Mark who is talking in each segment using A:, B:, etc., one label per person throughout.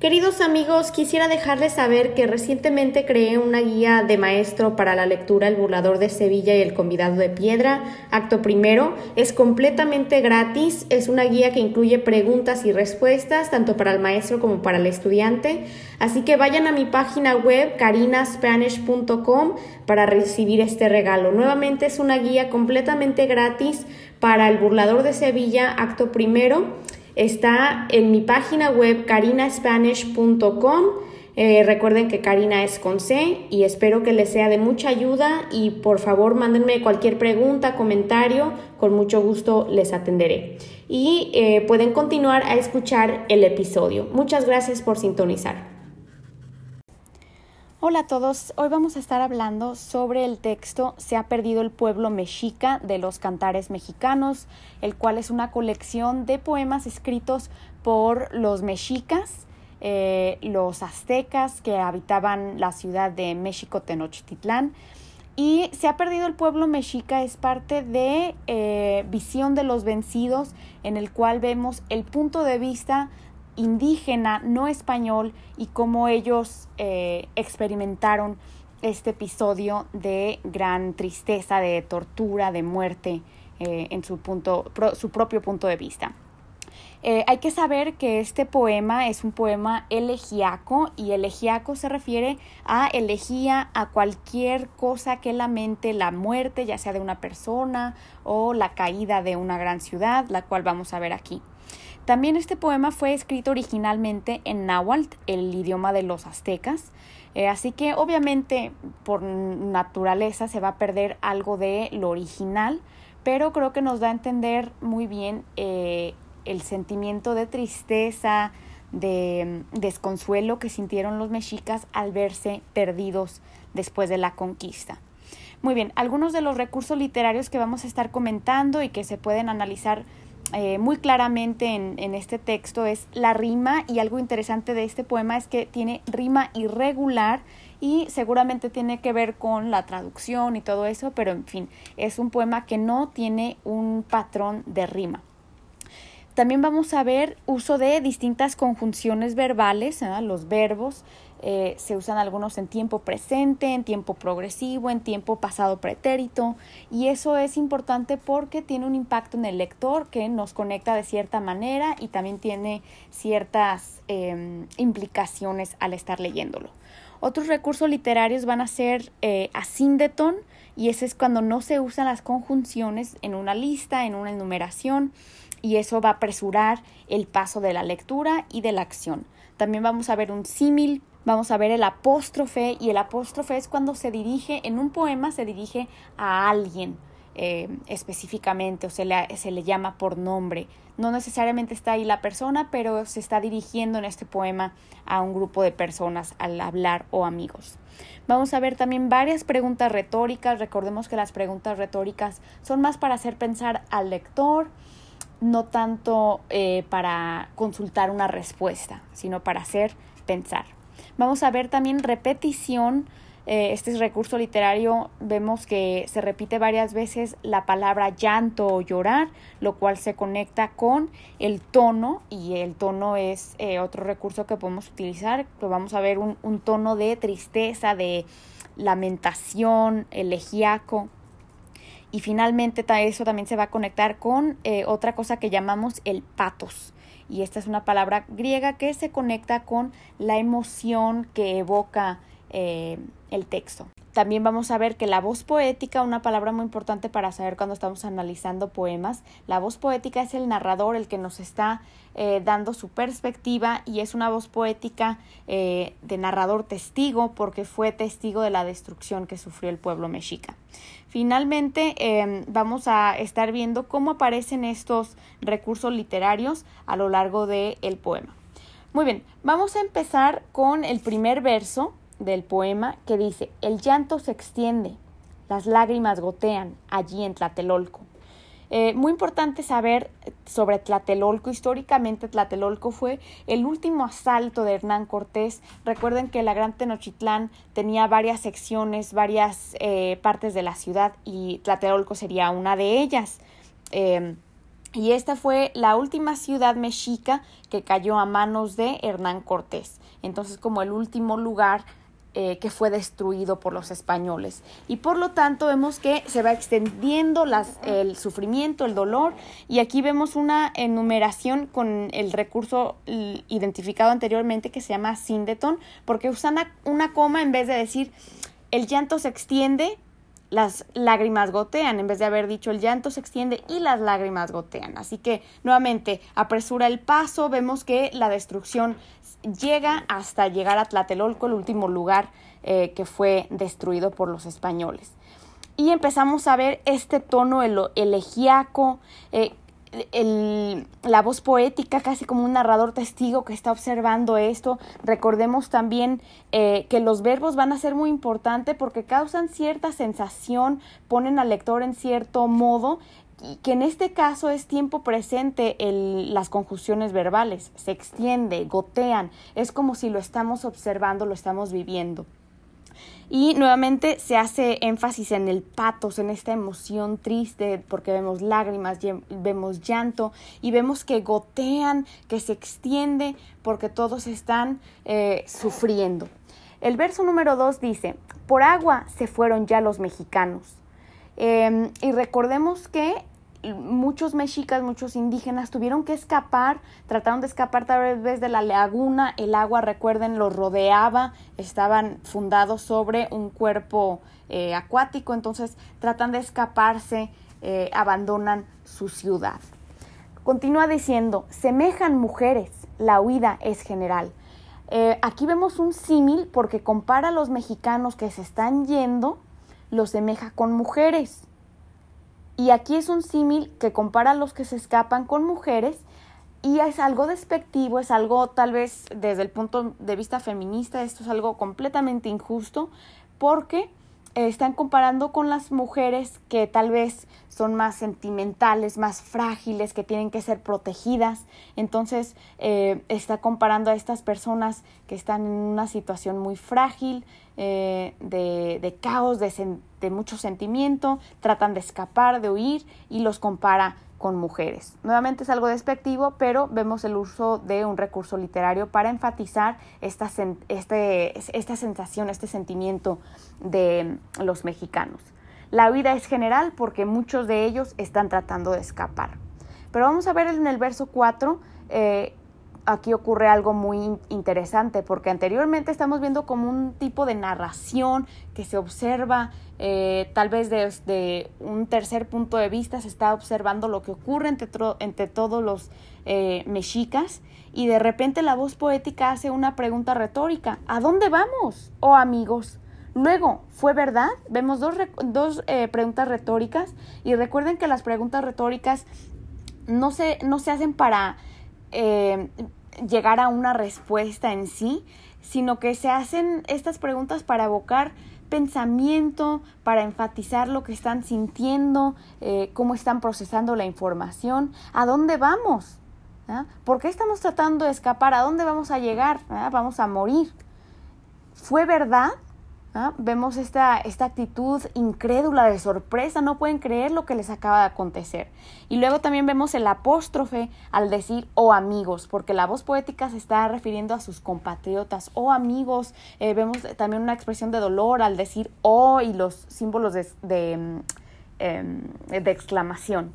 A: Queridos amigos, quisiera dejarles saber que recientemente creé una guía de maestro para la lectura El burlador de Sevilla y El convidado de piedra, acto primero. Es completamente gratis, es una guía que incluye preguntas y respuestas tanto para el maestro como para el estudiante. Así que vayan a mi página web carinaspanish.com para recibir este regalo. Nuevamente es una guía completamente gratis para El burlador de Sevilla, acto primero. Está en mi página web carinaspanish.com. Eh, recuerden que Karina es con C y espero que les sea de mucha ayuda y por favor mándenme cualquier pregunta, comentario, con mucho gusto les atenderé. Y eh, pueden continuar a escuchar el episodio. Muchas gracias por sintonizar.
B: Hola a todos, hoy vamos a estar hablando sobre el texto Se ha perdido el pueblo mexica de los cantares mexicanos, el cual es una colección de poemas escritos por los mexicas, eh, los aztecas que habitaban la ciudad de México Tenochtitlán. Y Se ha perdido el pueblo mexica es parte de eh, Visión de los Vencidos, en el cual vemos el punto de vista indígena, no español, y cómo ellos eh, experimentaron este episodio de gran tristeza, de tortura, de muerte eh, en su, punto, su propio punto de vista. Eh, hay que saber que este poema es un poema elegíaco y elegíaco se refiere a elegía a cualquier cosa que lamente la muerte, ya sea de una persona o la caída de una gran ciudad, la cual vamos a ver aquí. También este poema fue escrito originalmente en náhuatl, el idioma de los aztecas, eh, así que obviamente por naturaleza se va a perder algo de lo original, pero creo que nos da a entender muy bien eh, el sentimiento de tristeza, de mm, desconsuelo que sintieron los mexicas al verse perdidos después de la conquista. Muy bien, algunos de los recursos literarios que vamos a estar comentando y que se pueden analizar eh, muy claramente en, en, este texto es la rima y algo interesante de este poema es que tiene rima irregular y seguramente tiene que ver con la traducción y todo eso, pero en fin, es un poema que no tiene un patrón de rima. También vamos a ver uso de distintas conjunciones verbales, los verbos, eh, se usan algunos en tiempo presente, en tiempo progresivo, en tiempo pasado pretérito y eso es importante porque tiene un impacto en el lector que nos conecta de cierta manera y también tiene ciertas em, implicaciones al estar leyéndolo. Otros recursos literarios van a ser eh, asíndeton y ese es cuando no se usan las conjunciones en una lista, en una enumeración y eso va a apresurar el paso de la lectura y de la acción. También vamos a ver un símil vamos a ver el apóstrofe y el apóstrofe es cuando se dirige, en un poema se dirige a alguien eh, específicamente o se le, se le llama por nombre. No necesariamente está ahí la persona, pero se está dirigiendo en este poema a un grupo de personas al hablar o amigos. Vamos a ver también varias preguntas retóricas. Recordemos que las preguntas retóricas son más para hacer pensar al lector, no tanto eh, para consultar una respuesta, sino para hacer pensar. Vamos a ver también repetición. Eh, este recurso literario vemos que se repite varias veces la palabra llanto o llorar, lo cual se conecta con el tono y el tono es eh, otro recurso que podemos utilizar. Vamos a ver un, tono de tristeza, de lamentación, elegíaco. Y finalmente eso también se va a conectar con eh, otra cosa que llamamos el patos y esta es una palabra griega que se conecta con la emoción que evoca eh, el texto. También vamos a ver que la voz poética, una palabra muy importante para saber cuando estamos analizando poemas, la voz poética es el narrador, el que nos está eh, dando su perspectiva y es una voz poética eh, de narrador testigo porque fue testigo de la destrucción que sufrió el pueblo mexica. Finalmente, em, vamos a estar viendo cómo aparecen estos recursos literarios a lo largo del poema. Muy bien, vamos a empezar con el primer verso del poema que dice, el llanto se extiende, las lágrimas gotean allí en Tlatelolco. Eh, muy importante saber sobre Tlatelolco. Históricamente Tlatelolco fue el último asalto de Hernán Cortés. Recuerden que la Gran Tenochtitlán tenía varias secciones, varias eh, partes de la ciudad y Tlatelolco sería una de ellas. Em, y esta fue la última ciudad mexica que cayó a manos de Hernán Cortés. Entonces, como el último lugar eh, que fue destruido por los españoles. Y por lo tanto vemos que se va extendiendo las, el sufrimiento, el dolor, y aquí vemos una enumeración con el recurso identificado anteriormente que se llama sindeton, porque usan una coma en vez de decir el llanto se extiende, las lágrimas gotean, en vez de haber dicho el llanto se extiende y las lágrimas gotean. Así que nuevamente apresura el paso, vemos que la destrucción llega hasta llegar a Tlatelolco, el último lugar eh, que fue destruido por los españoles. Y empezamos a ver este tono elegíaco, eh, la voz poética, casi como un narrador testigo que está observando esto. Recordemos también eh, que los verbos van a ser muy importantes porque causan cierta sensación, ponen al lector en cierto modo que en este caso es tiempo presente el, las conjunciones verbales, se extiende, gotean, es como si lo estamos observando, lo estamos viviendo. Y nuevamente se hace énfasis en el patos, en esta emoción triste, porque vemos lágrimas, vemos llanto y vemos que gotean, que se extiende, porque todos están eh, sufriendo. El verso número 2 dice, por agua se fueron ya los mexicanos. Em, y recordemos que muchos mexicas, muchos indígenas tuvieron que escapar, trataron de escapar tal vez de la laguna, el agua, recuerden, los rodeaba, estaban fundados sobre un cuerpo eh, acuático, entonces tratan de escaparse, eh, abandonan su ciudad. Continúa diciendo, semejan mujeres, la huida es general. Eh, aquí vemos un símil porque compara a los mexicanos que se están yendo, los semeja con mujeres. Y aquí es un símil que compara a los que se escapan con mujeres y es algo despectivo, es algo tal vez desde el punto de vista feminista, esto es algo completamente injusto porque están comparando con las mujeres que tal vez son más sentimentales, más frágiles, que tienen que ser protegidas. Entonces eh, está comparando a estas personas que están en una situación muy frágil, eh, de, de, caos, de, de mucho sentimiento, tratan de escapar, de huir y los compara con mujeres. Nuevamente es algo despectivo, pero vemos el uso de un recurso literario para enfatizar esta, este, esta sensación, este sentimiento de los mexicanos. La huida es general porque muchos de ellos están tratando de escapar. Pero vamos a ver en el verso 4 aquí ocurre algo muy interesante porque anteriormente estamos viendo como un tipo de narración que se observa eh, tal vez desde un tercer punto de vista se está observando lo que ocurre entre, entre todos los eh, mexicas y de repente la voz poética hace una pregunta retórica ¿a dónde vamos? oh amigos Luego, ¿fue verdad? Vemos dos, dos eh, preguntas retóricas y recuerden que las preguntas retóricas no se, no se hacen para llegar a una respuesta en sí, sino que se hacen estas preguntas para evocar pensamiento, para enfatizar lo que están sintiendo, eh, cómo están procesando la información, a dónde vamos, ¿Ah? ¿por qué estamos tratando de escapar? ¿A dónde vamos a llegar? ¿Ah? Vamos a morir. ¿Fue verdad? ¿Ah? Vemos esta, esta actitud incrédula de sorpresa, no pueden creer lo que les acaba de acontecer. Y luego también vemos el apóstrofe al decir oh amigos, porque la voz poética se está refiriendo a sus compatriotas, oh amigos, eh, vemos también una expresión de dolor al decir oh y los símbolos de, de, mm, em, de exclamación.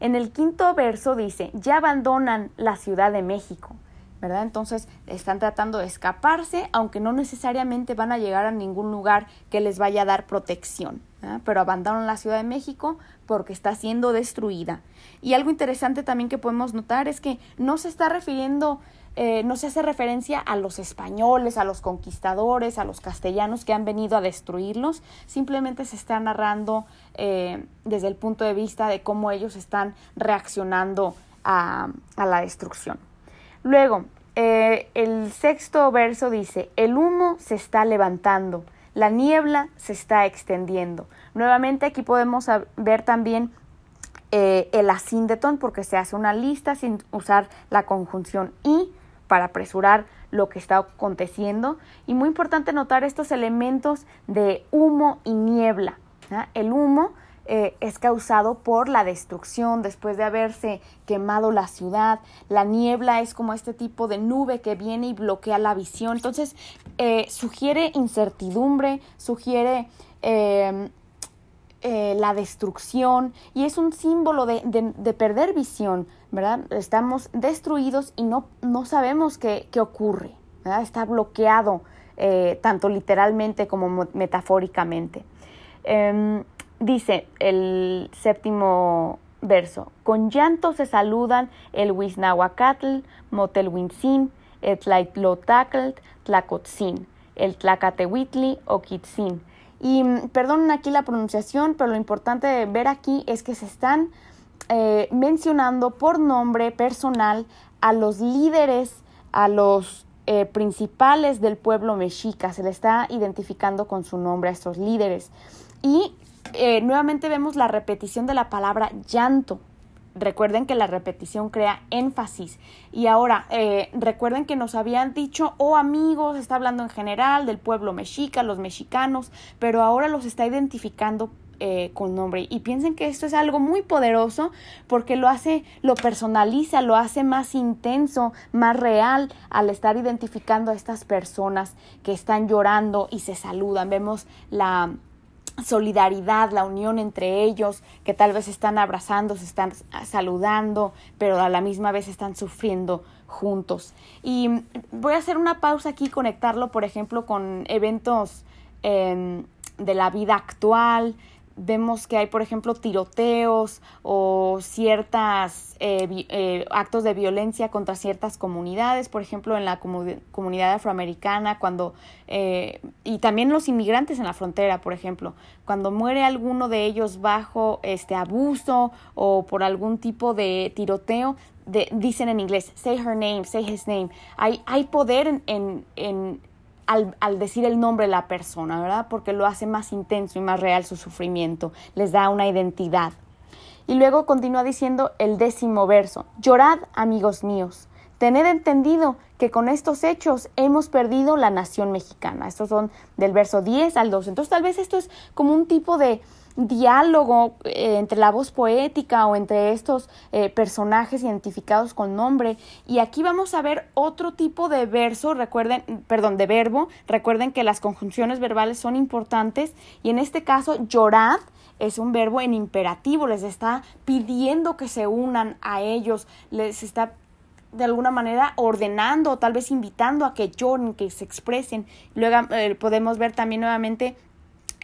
B: En el quinto verso dice, ya abandonan la Ciudad de México ¿verdad? Entonces están tratando de escaparse, aunque no necesariamente van a llegar a ningún lugar que les vaya a dar protección, pero abandonan la Ciudad de México porque está siendo destruida. Y algo interesante también que podemos notar es que no se está refiriendo, eh, no se hace referencia a los españoles, a los conquistadores, a los castellanos que han venido a destruirlos, simplemente se está narrando eh, desde el punto de vista de cómo ellos están reaccionando a la destrucción. Luego, eh, el sexto verso dice, el humo se está levantando, la niebla se está extendiendo. Nuevamente aquí podemos ver también eh, el asíndeton porque se hace una lista sin usar la conjunción y para apresurar lo que está aconteciendo. Y muy importante notar estos elementos de humo y niebla. El humo eh, es causado por la destrucción después de haberse quemado la ciudad. La niebla es como este tipo de nube que viene y bloquea la visión. Entonces, eh, sugiere incertidumbre, sugiere em, eh, la destrucción y es un símbolo de, de, perder visión, ¿verdad? Estamos destruidos y no, no sabemos qué, qué ocurre, ¿verdad? Está bloqueado tanto literalmente como metafóricamente. Em, dice el séptimo verso, con llanto se saludan el Wisnahuacatl, Motelwintzin, el Tlaitlotacl, Tlacotzin, el Tlacatehuitli o Kitzin. Y mm, perdonen aquí la pronunciación, pero lo importante de ver aquí es que se están eh, mencionando por nombre personal a los líderes, a los eh, principales del pueblo mexica. Se le está identificando con su nombre a estos líderes. Y eh, nuevamente vemos la repetición de la palabra llanto. Recuerden que la repetición crea énfasis. Y ahora, eh, recuerden que nos habían dicho, oh amigos, está hablando en general del pueblo mexica, los mexicanos, pero ahora los está identificando eh, con nombre. Y piensen que esto es algo muy poderoso porque lo hace, lo personaliza, lo hace más intenso, más real al estar identificando a estas personas que están llorando y se saludan. Vemos la solidaridad, la unión entre ellos, que tal vez están abrazando, se están saludando, pero a la misma vez están sufriendo juntos. Y voy a hacer una pausa aquí, conectarlo, por ejemplo, con eventos em, de la vida actual, vemos que hay, por ejemplo, tiroteos o ciertos eh, eh, actos de violencia contra ciertas comunidades, por ejemplo, en la comunidad afroamericana, cuando, eh, y también los inmigrantes en la frontera, por ejemplo, cuando muere alguno de ellos bajo este abuso o por algún tipo de tiroteo, dicen en inglés, say her name, say his name. Hay, hay poder en, en al, decir el nombre de la persona, ¿verdad? Porque lo hace más intenso y más real su sufrimiento, les da una identidad. Y luego continúa diciendo el décimo verso, llorad amigos míos, tened entendido que con estos hechos hemos perdido la nación mexicana. Estos son del verso 10 al 12. Entonces tal vez esto es como un tipo de, diálogo eh, entre la voz poética o entre estos eh, personajes identificados con nombre. Y aquí vamos a ver otro tipo de verso, recuerden, perdón, de verbo. Recuerden que las conjunciones verbales son importantes y en este caso llorad es un verbo en imperativo, les está pidiendo que se unan a ellos, les está de alguna manera ordenando o tal vez invitando a que lloren, que se expresen. Luego eh, podemos ver también nuevamente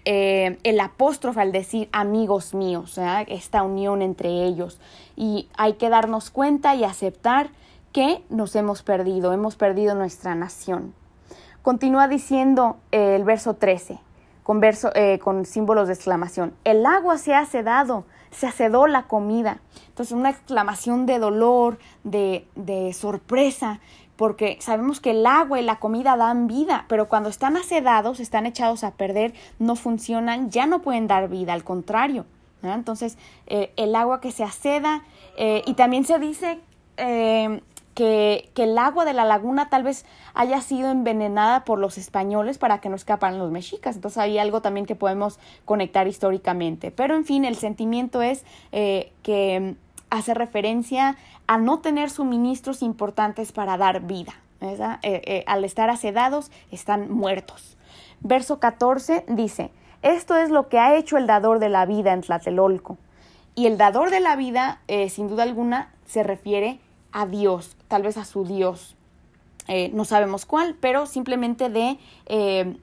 B: eh, el apóstrofe al decir amigos míos, esta unión entre ellos. Y hay que darnos cuenta y aceptar que nos hemos perdido, hemos perdido nuestra nación. Continúa diciendo eh, el verso 13, con, verso, eh, con símbolos de exclamación. El agua se ha sedado, se sedó la comida. Entonces una exclamación de dolor, de, de sorpresa, porque sabemos que el agua y la comida dan vida, pero cuando están acedados, están echados a perder, no funcionan, ya no pueden dar vida, al contrario. Entonces, eh, el agua que se aceda, eh, y también se dice eh, que, que, el agua de la laguna tal vez haya sido envenenada por los españoles para que no escaparan los mexicas. Entonces, hay algo también que podemos conectar históricamente. Pero, en fin, el sentimiento es que hace referencia a no tener suministros importantes para dar vida. Eh, eh, al estar acedados, están muertos. Verso 14 dice, esto es lo que ha hecho el dador de la vida en Tlatelolco. Y el dador de la vida, eh, sin duda alguna, se refiere a Dios, tal vez a su Dios. no sabemos cuál, pero simplemente de,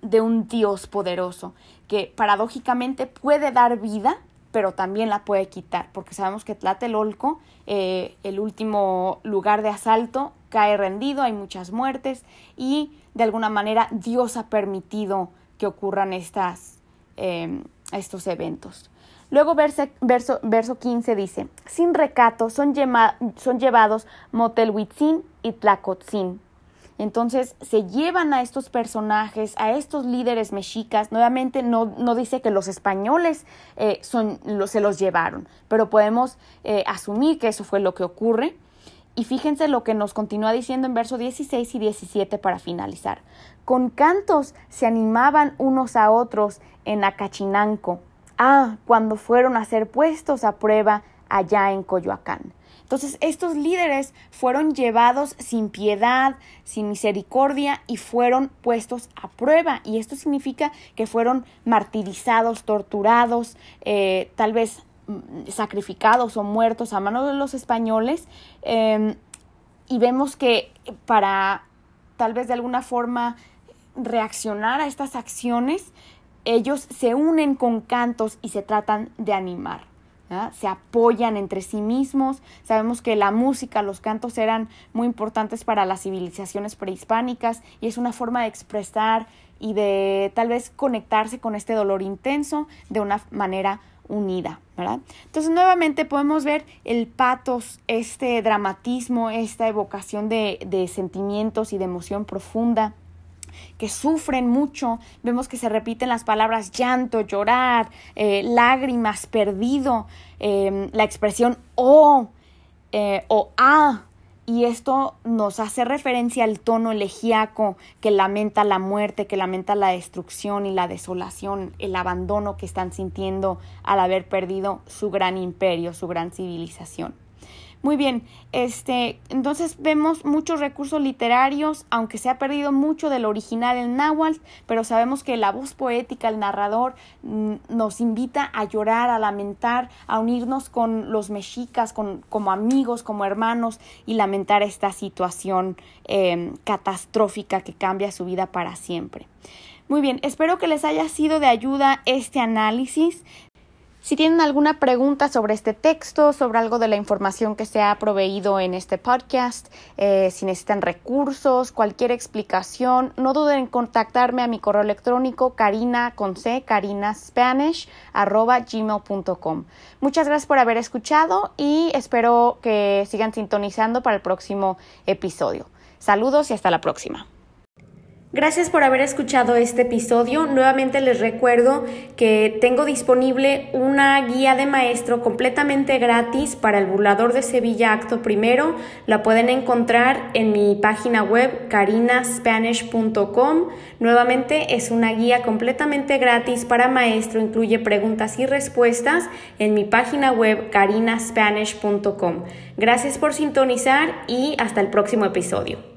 B: de un Dios poderoso, que paradójicamente puede dar vida pero también la puede quitar, porque sabemos que Tlatelolco, eh, el último lugar de asalto, cae rendido, hay muchas muertes y de alguna manera Dios ha permitido que ocurran estas, em, estos eventos. Luego verso, verso, verso 15 dice, sin recato son, son llevados Motelhuitzin y Tlacotzin, entonces se llevan a estos personajes, a estos líderes mexicas. Nuevamente no, no dice que los españoles eh, son, se los llevaron, pero podemos eh, asumir que eso fue lo que ocurre. Y fíjense lo que nos continúa diciendo en verso 16 y 17 para finalizar. Con cantos se animaban unos a otros en Acachinanco. a cuando fueron a ser puestos a prueba allá en Coyoacán. Entonces estos líderes fueron llevados sin piedad, sin misericordia y fueron puestos a prueba. Y esto significa que fueron martirizados, torturados, eh, tal vez mm, sacrificados o muertos a manos de los españoles. Em, y vemos que para tal vez de alguna forma reaccionar a estas acciones, ellos se unen con cantos y se tratan de animar se apoyan entre sí mismos. Sabemos que la música, los cantos eran muy importantes para las civilizaciones prehispánicas y es una forma de expresar y de tal vez conectarse con este dolor intenso de una manera unida. Entonces nuevamente podemos ver el patos, este dramatismo, esta evocación de sentimientos y de emoción profunda que sufren mucho. Vemos que se repiten las palabras llanto, llorar, eh, lágrimas, perdido, em, la expresión oh eh, o ah. Y esto nos hace referencia al tono elegíaco que lamenta la muerte, que lamenta la destrucción y la desolación, el abandono que están sintiendo al haber perdido su gran imperio, su gran civilización. Muy bien, este, entonces vemos muchos recursos literarios, aunque se ha perdido mucho del original en náhuatl, pero sabemos que la voz poética, el narrador, mm, nos invita a llorar, a lamentar, a unirnos con los mexicas, con, como amigos, como hermanos, y lamentar esta situación em, catastrófica que cambia su vida para siempre. Muy bien, espero que les haya sido de ayuda este análisis. Si tienen alguna pregunta sobre este texto, sobre algo de la información que se ha proveído en este podcast, eh, si necesitan recursos, cualquier explicación, no duden en contactarme a mi correo electrónico carina con c gmail.com. Muchas gracias por haber escuchado y espero que sigan sintonizando para el próximo episodio. Saludos y hasta la próxima.
A: Gracias por haber escuchado este episodio. Nuevamente les recuerdo que tengo disponible una guía de maestro completamente gratis para el burlador de Sevilla acto primero. La pueden encontrar en mi página web carinaspanish.com. Nuevamente es una guía completamente gratis para maestro, incluye preguntas y respuestas en mi página web carinaspanish.com. Gracias por sintonizar y hasta el próximo episodio.